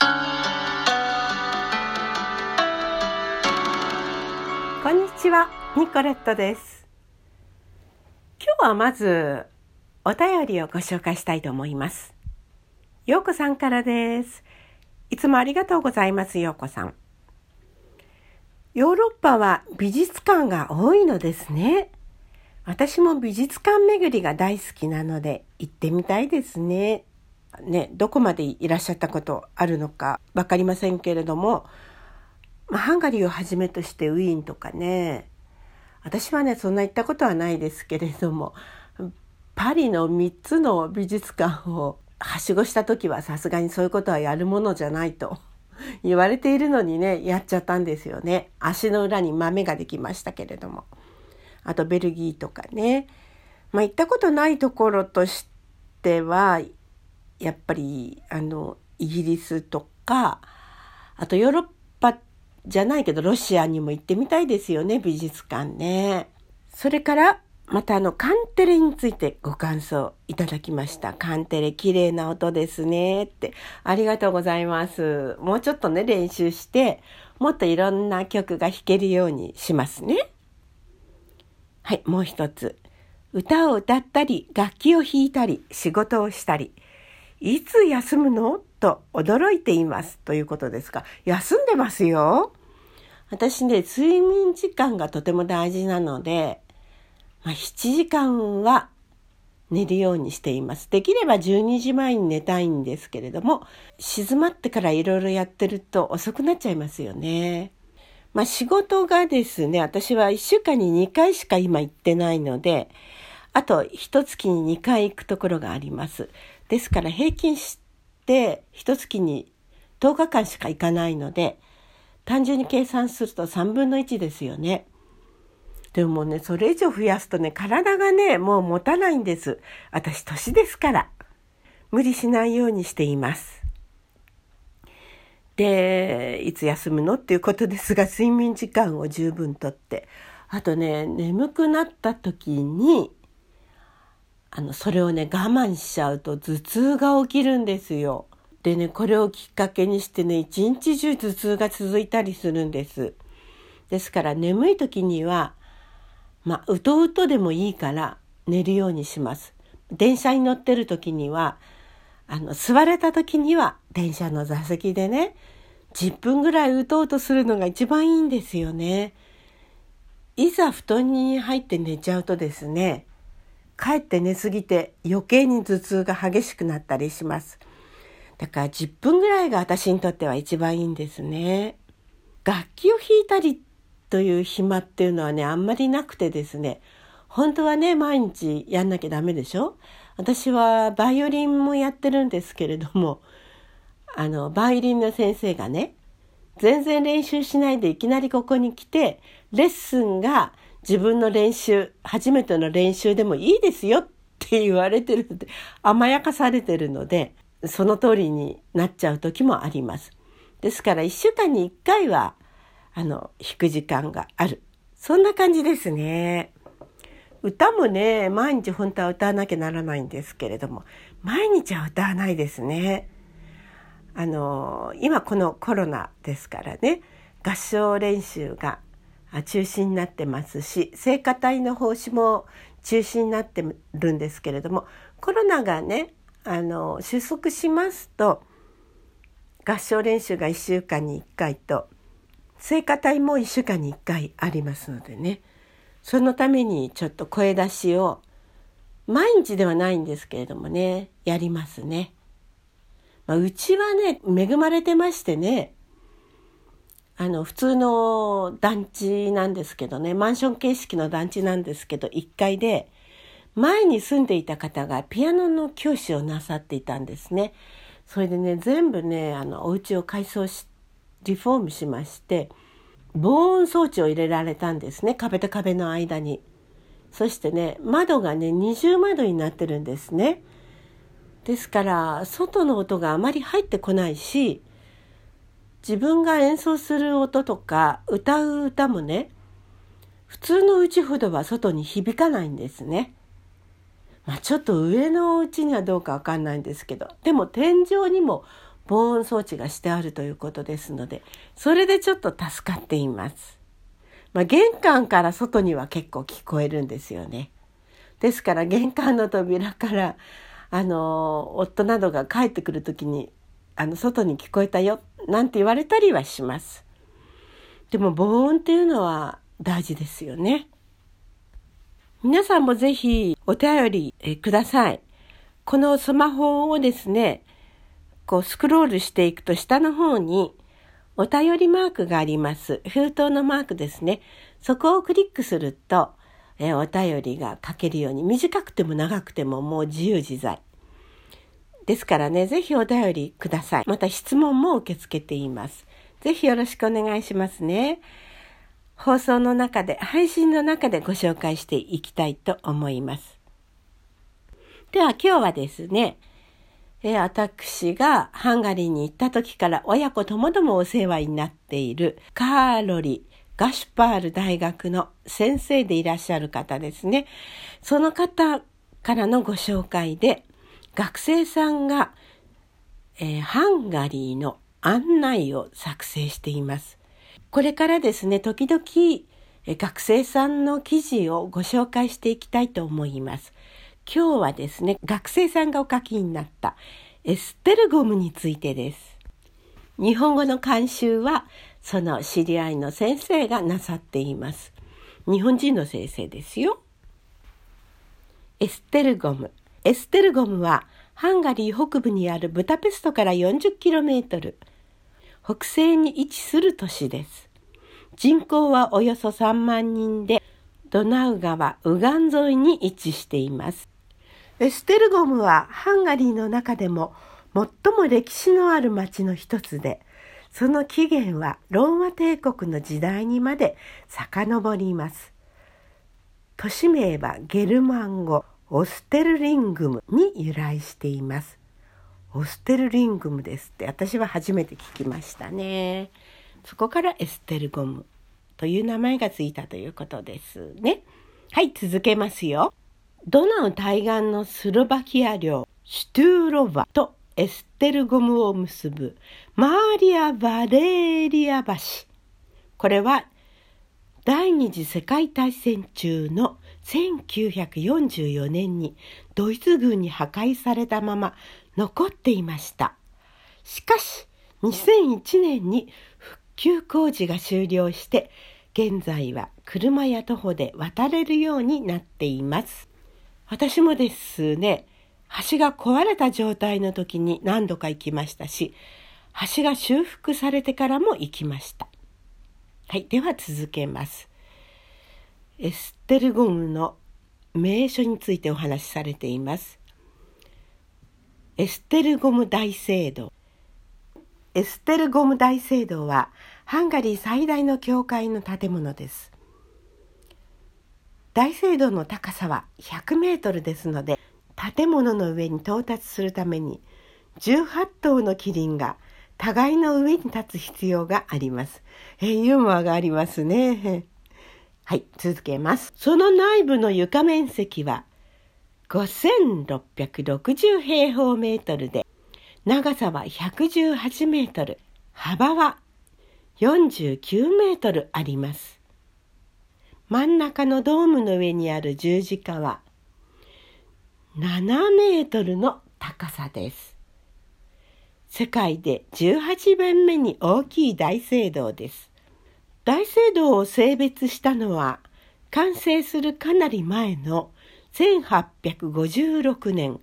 こんにちは、ニコレットです。今日はまずお便りをご紹介したいと思います。ようこさんからです。いつもありがとうございます、ようこさん。ヨーロッパは美術館が多いのですね。私も美術館巡りが大好きなので行ってみたいですね。ね、どこまでいらっしゃったことあるのか分かりませんけれども、まあ、ハンガリーをはじめとしてウィーンとかね私はねそんな行ったことはないですけれどもパリの3つの美術館をはしごした時はさすがにそういうことはやるものじゃないと 言われているのにねやっちゃったんですよね。足の裏に豆ができましたけれども。あとベルギーとかね。まあ行ったことないところとしてはやっぱりあのイギリスとかあとヨーロッパじゃないけどロシアにも行ってみたいですよね美術館ね。それからまたあのカンテレについてご感想いただきました。カンテレ綺麗な音ですねってありがとうございます。もうちょっとね練習してもっといろんな曲が弾けるようにしますね。はい、もう一つ。歌を歌ったり楽器を弾いたり仕事をしたりいつ休むの？と驚いていますということですが、休んでますよ。私ね、睡眠時間がとても大事なので、まあ、7時間は寝るようにしています。できれば12時前に寝たいんですけれども、静まってからいろいろやってると遅くなっちゃいますよね。まあ仕事がですね、私は1週間に2回しか今行ってないので、あと1月に2回行くところがあります。ですから平均して1月に10日間しか行かないので単純に計算すると3分の1ですよね。でもねそれ以上増やすとね体がねもう持たないんです。私年ですから。無理しないようにしています。でいつ休むのっていうことですが睡眠時間を十分とってあとね眠くなった時にあの、それをね、我慢しちゃうと頭痛が起きるんですよ。でね、これをきっかけにしてね、一日中頭痛が続いたりするんです。ですから眠い時には、まあ、うとうとでもいいから寝るようにします。電車に乗ってる時には、あの、座れた時には電車の座席でね、10分ぐらいうとうとするのが一番いいんですよね。いざ布団に入って寝ちゃうとですね、かえって寝すぎて余計に頭痛が激しくなったりします。だから10分ぐらいが私にとっては一番いいんですね。楽器を弾いたりという暇っていうのはね、あんまりなくてですね、本当はね、毎日やんなきゃダメでしょ？私はバイオリンもやってるんですけれども、あの、バイオリンの先生がね、全然練習しないでいきなりここに来て、レッスンが自分の練習、初めての練習でもいいですよって言われてるので、甘やかされてるので、その通りになっちゃう時もあります。ですから1週間に1回は、あの、弾く時間がある。そんな感じですね。歌もね、毎日本当は歌わなきゃならないんですけれども、毎日は歌わないですね。あの、今このコロナですからね、合唱練習が中止になってますし聖歌隊の奉仕も中止になってるんですけれどもコロナがねあの収束しますと合唱練習が1週間に1回と聖歌隊も1週間に1回ありますのでねそのためにちょっと声出しを毎日ではないんですけれどもねやりますね。まあ、うちはね恵まれてましてねあの普通の団地なんですけどねマンション形式の団地なんですけど1階で前に住んでいた方がピアノの教師をなさっていたんですね。それでね全部ねあのお家を改装しリフォームしまして防音装置を入れられたんですね壁と壁の間に。そしてね窓がね二重窓になってるんですね。ですから外の音があまり入ってこないし自分が演奏する音とか歌う歌もね普通のうちほどは外に響かないんですね。まあ、ちょっと上のうちにはどうかわかんないんですけどでも天井にも防音装置がしてあるということですのでそれでちょっと助かっています。まあ、玄関から外には結構聞こえるんですよね。ですから玄関の扉からあの夫などが帰ってくる時にあの外に聞こえたよなんて言われたりはします。でも防音っていうのは大事ですよね。皆さんもぜひお便りください。このスマホをですね、こうスクロールしていくと下の方にお便りマークがあります。封筒のマークですね。そこをクリックすると、えお便りが書けるように短くても長くてももう自由自在。ですからね、ぜひお便りください。また質問も受け付けています。ぜひよろしくお願いしますね。放送の中で、配信の中でご紹介していきたいと思います。では今日はですね、え私がハンガリーに行った時から親子ともどもお世話になっているカーロリ・ガシュパール大学の先生でいらっしゃる方ですね。その方からのご紹介で、学生さんが、えー、ハンガリーの案内を作成しています。これからですね、時々え学生さんの記事をご紹介していきたいと思います。今日はですね、学生さんがお書きになったエステルゴムについてです。日本語の監修はその知り合いの先生がなさっています。日本人の先生ですよ。エステルゴム。エステルゴムはハンガリー北部にあるブダペストから 40km 北西に位置する都市です。人口はおよそ3万人でドナウ川右岸沿いに位置しています。エステルゴムはハンガリーの中でも最も歴史のある町の一つで、その起源はローマ帝国の時代にまで遡ります。都市名はゲルマン語オステルリングムに由来しています。オステルリングムですって私は初めて聞きましたね。そこからエステルゴムという名前がついたということですね。はい、続けますよ。ドナウ対岸のスロバキア領シュトゥーロバとエステルゴムを結ぶマーリア・バレーリア橋。これは第二次世界大戦中の1944年にドイツ軍に破壊されたまま残っていました。しかし2001年に復旧工事が終了して現在は車や徒歩で渡れるようになっています。私もですね、橋が壊れた状態の時に何度か行きましたし、橋が修復されてからも行きました。はい、では続けます。エステルゴムの名所についてお話しされています。エステルゴム大聖堂エステルゴム大聖堂はハンガリー最大の教会の建物です。大聖堂の高さは100メートルですので建物の上に到達するために18頭のキリンが互いの上に立つ必要があります。えー、ユーモアがありますね。はい、続けます。その内部の床面積は5660平方メートルで、長さは118メートル、幅は49メートルあります。真ん中のドームの上にある十字架は7メートルの高さです。世界で18番目に大きい大聖堂です。大聖堂を性別したのは完成するかなり前の1856年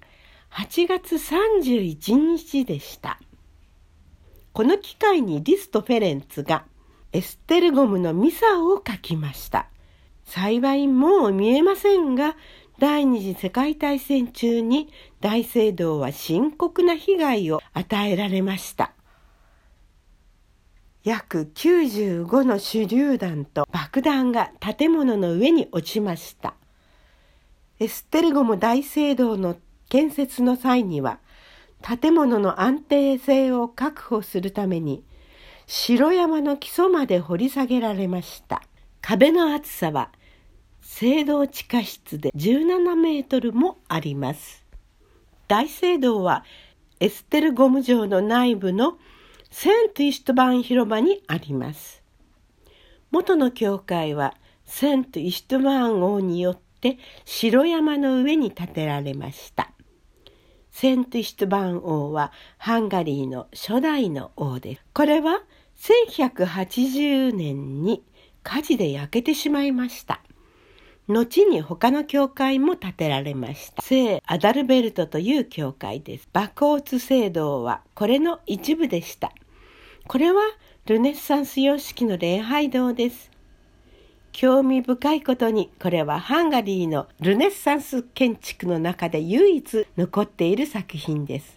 8月31日でした。この機会にリスト・フェレンツがエステルゴムのミサを書きました。幸いもう見えませんが、第二次世界大戦中に大聖堂は深刻な被害を与えられました。約95の手榴弾と爆弾が建物の上に落ちました。エステルゴム大聖堂の建設の際には建物の安定性を確保するために城山の基礎まで掘り下げられました。壁の厚さは聖堂地下室で17メートルもあります。大聖堂はエステルゴム城の内部のセント・イシュトバン広場にあります。元の教会はセント・イシュトバーン王によって城山の上に建てられました。セント・イシュトバーン王はハンガリーの初代の王です。これは1180年に火事で焼けてしまいました。後に他の教会も建てられました。聖アダルベルトという教会です。バコーツ聖堂はこれの一部でした。これはルネッサンス様式の礼拝堂です。興味深いことにこれはハンガリーのルネッサンス建築の中で唯一残っている作品です。